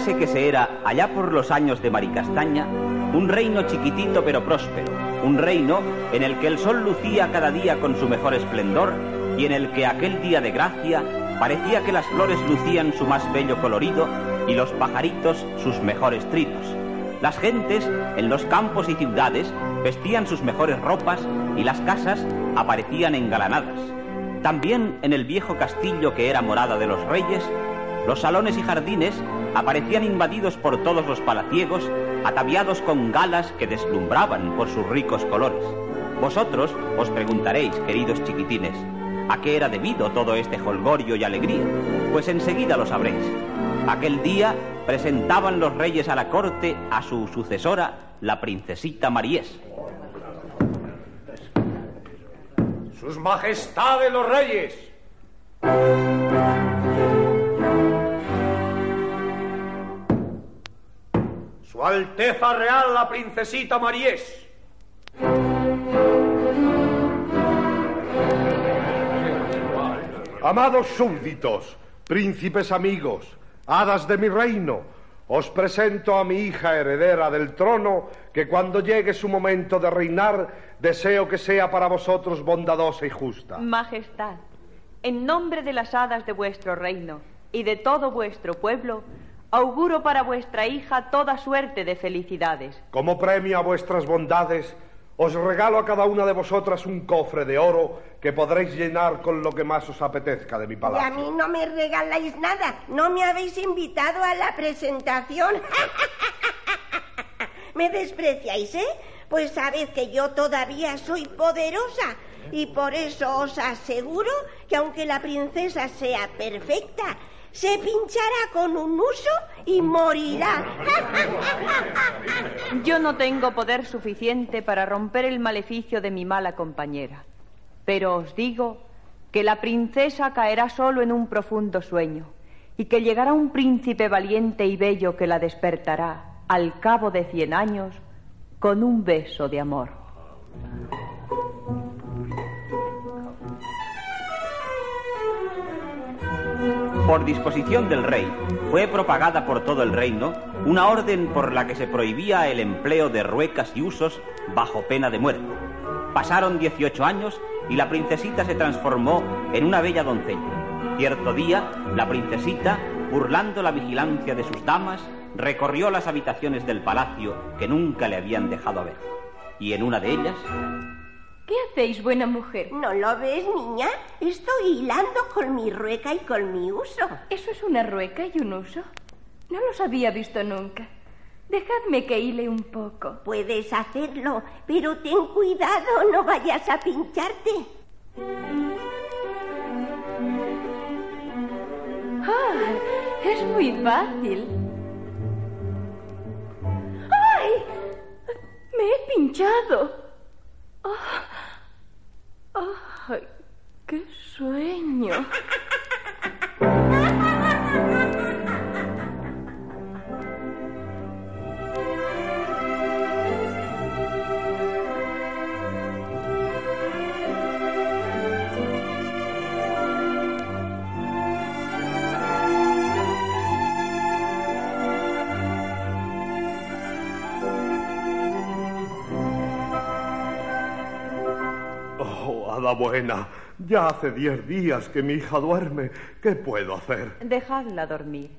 Que se era, allá por los años de Maricastaña, un reino chiquitito pero próspero, un reino en el que el sol lucía cada día con su mejor esplendor y en el que aquel día de gracia parecía que las flores lucían su más bello colorido y los pajaritos sus mejores trinos. Las gentes en los campos y ciudades vestían sus mejores ropas y las casas aparecían engalanadas. También en el viejo castillo que era morada de los reyes, los salones y jardines aparecían invadidos por todos los palaciegos, ataviados con galas que deslumbraban por sus ricos colores. Vosotros os preguntaréis, queridos chiquitines, ¿a qué era debido todo este holgorio y alegría? Pues enseguida lo sabréis. Aquel día presentaban los reyes a la corte a su sucesora, la princesita Maríes. Sus majestades los reyes. Su Alteza Real la princesita Maríes. Amados súbditos, príncipes amigos, hadas de mi reino, os presento a mi hija heredera del trono, que cuando llegue su momento de reinar, deseo que sea para vosotros bondadosa y justa. Majestad, en nombre de las hadas de vuestro reino y de todo vuestro pueblo, auguro para vuestra hija toda suerte de felicidades. Como premio a vuestras bondades, os regalo a cada una de vosotras un cofre de oro que podréis llenar con lo que más os apetezca de mi Y a palacio. mí no me regaláis nada. No me habéis invitado a la presentación. ¿Me despreciáis, eh? Pues sabed que yo todavía soy poderosa. Y por eso os aseguro que aunque la princesa sea perfecta, se pinchará con un uso y morirá. Yo no tengo poder suficiente para romper el maleficio de mi mala compañera, pero os digo que la princesa caerá solo en un profundo sueño y que llegará un príncipe valiente y bello que la despertará al cabo de cien años con un beso de amor. Por disposición del rey, fue propagada por todo el reino una orden por la que se prohibía el empleo de ruecas y usos bajo pena de muerte. Pasaron 18 años y la princesita se transformó en una bella doncella. Cierto día, la princesita, burlando la vigilancia de sus damas, recorrió las habitaciones del palacio que nunca le habían dejado ver. Y en una de ellas, ¿Qué hacéis, buena mujer? ¿No lo ves, niña? Estoy hilando con mi rueca y con mi uso. ¿Eso es una rueca y un uso? No los había visto nunca. Dejadme que hile un poco. Puedes hacerlo, pero ten cuidado, no vayas a pincharte. ¡Ah! Es muy fácil. ¡Ay! Me he pinchado. ¡Ah! ¡Ay! ¡Qué sueño! Oh, hada buena, ya hace diez días que mi hija duerme. ¿Qué puedo hacer? Dejadla dormir,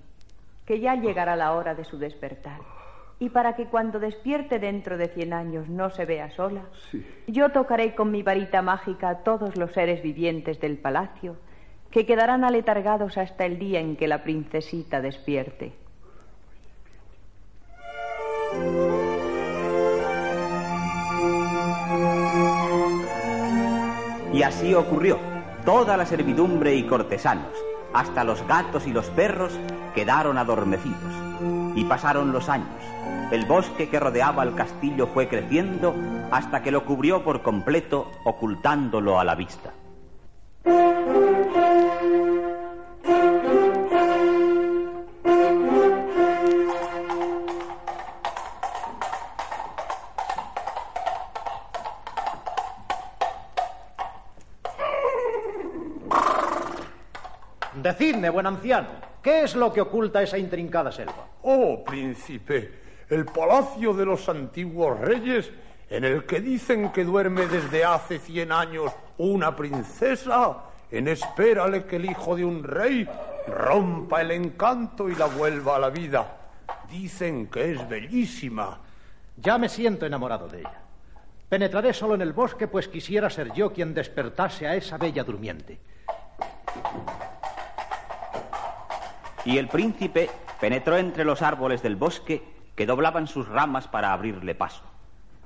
que ya llegará la hora de su despertar. Y para que cuando despierte dentro de cien años no se vea sola, Sí. yo tocaré con mi varita mágica a todos los seres vivientes del palacio, que quedarán aletargados hasta el día en que la princesita despierte. Y así ocurrió. Toda la servidumbre y cortesanos, hasta los gatos y los perros, quedaron adormecidos. Y pasaron los años. El bosque que rodeaba el castillo fue creciendo hasta que lo cubrió por completo, ocultándolo a la vista. Decidme, buen anciano, ¿qué es lo que oculta esa intrincada selva? Oh, príncipe, el palacio de los antiguos reyes, en el que dicen que duerme desde hace cien años una princesa, en espérale que el hijo de un rey rompa el encanto y la vuelva a la vida. Dicen que es bellísima. Ya me siento enamorado de ella. Penetraré solo en el bosque, pues quisiera ser yo quien despertase a esa bella durmiente. Y el príncipe penetró entre los árboles del bosque que doblaban sus ramas para abrirle paso.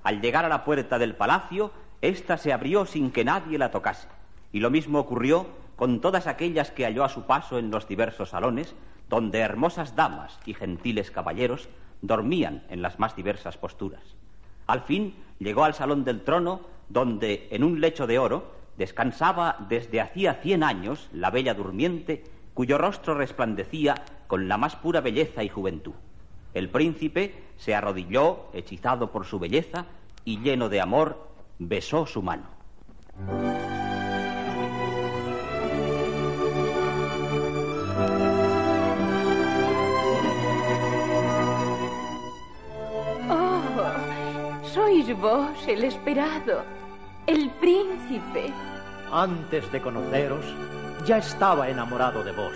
Al llegar a la puerta del palacio, ésta se abrió sin que nadie la tocase. Y lo mismo ocurrió con todas aquellas que halló a su paso en los diversos salones, donde hermosas damas y gentiles caballeros dormían en las más diversas posturas. Al fin llegó al salón del trono, donde, en un lecho de oro, descansaba desde hacía cien años la bella durmiente, cuyo rostro resplandecía con la más pura belleza y juventud. El príncipe se arrodilló, hechizado por su belleza, y lleno de amor, besó su mano. Oh, sois vos el esperado, el príncipe. Antes de conoceros, ya estaba enamorado de vos.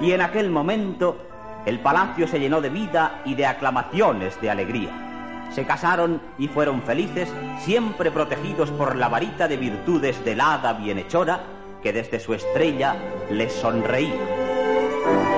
Y en aquel momento el palacio se llenó de vida y de aclamaciones de alegría. Se casaron y fueron felices, siempre protegidos por la varita de virtudes del hada bienhechora que desde su estrella les sonreía.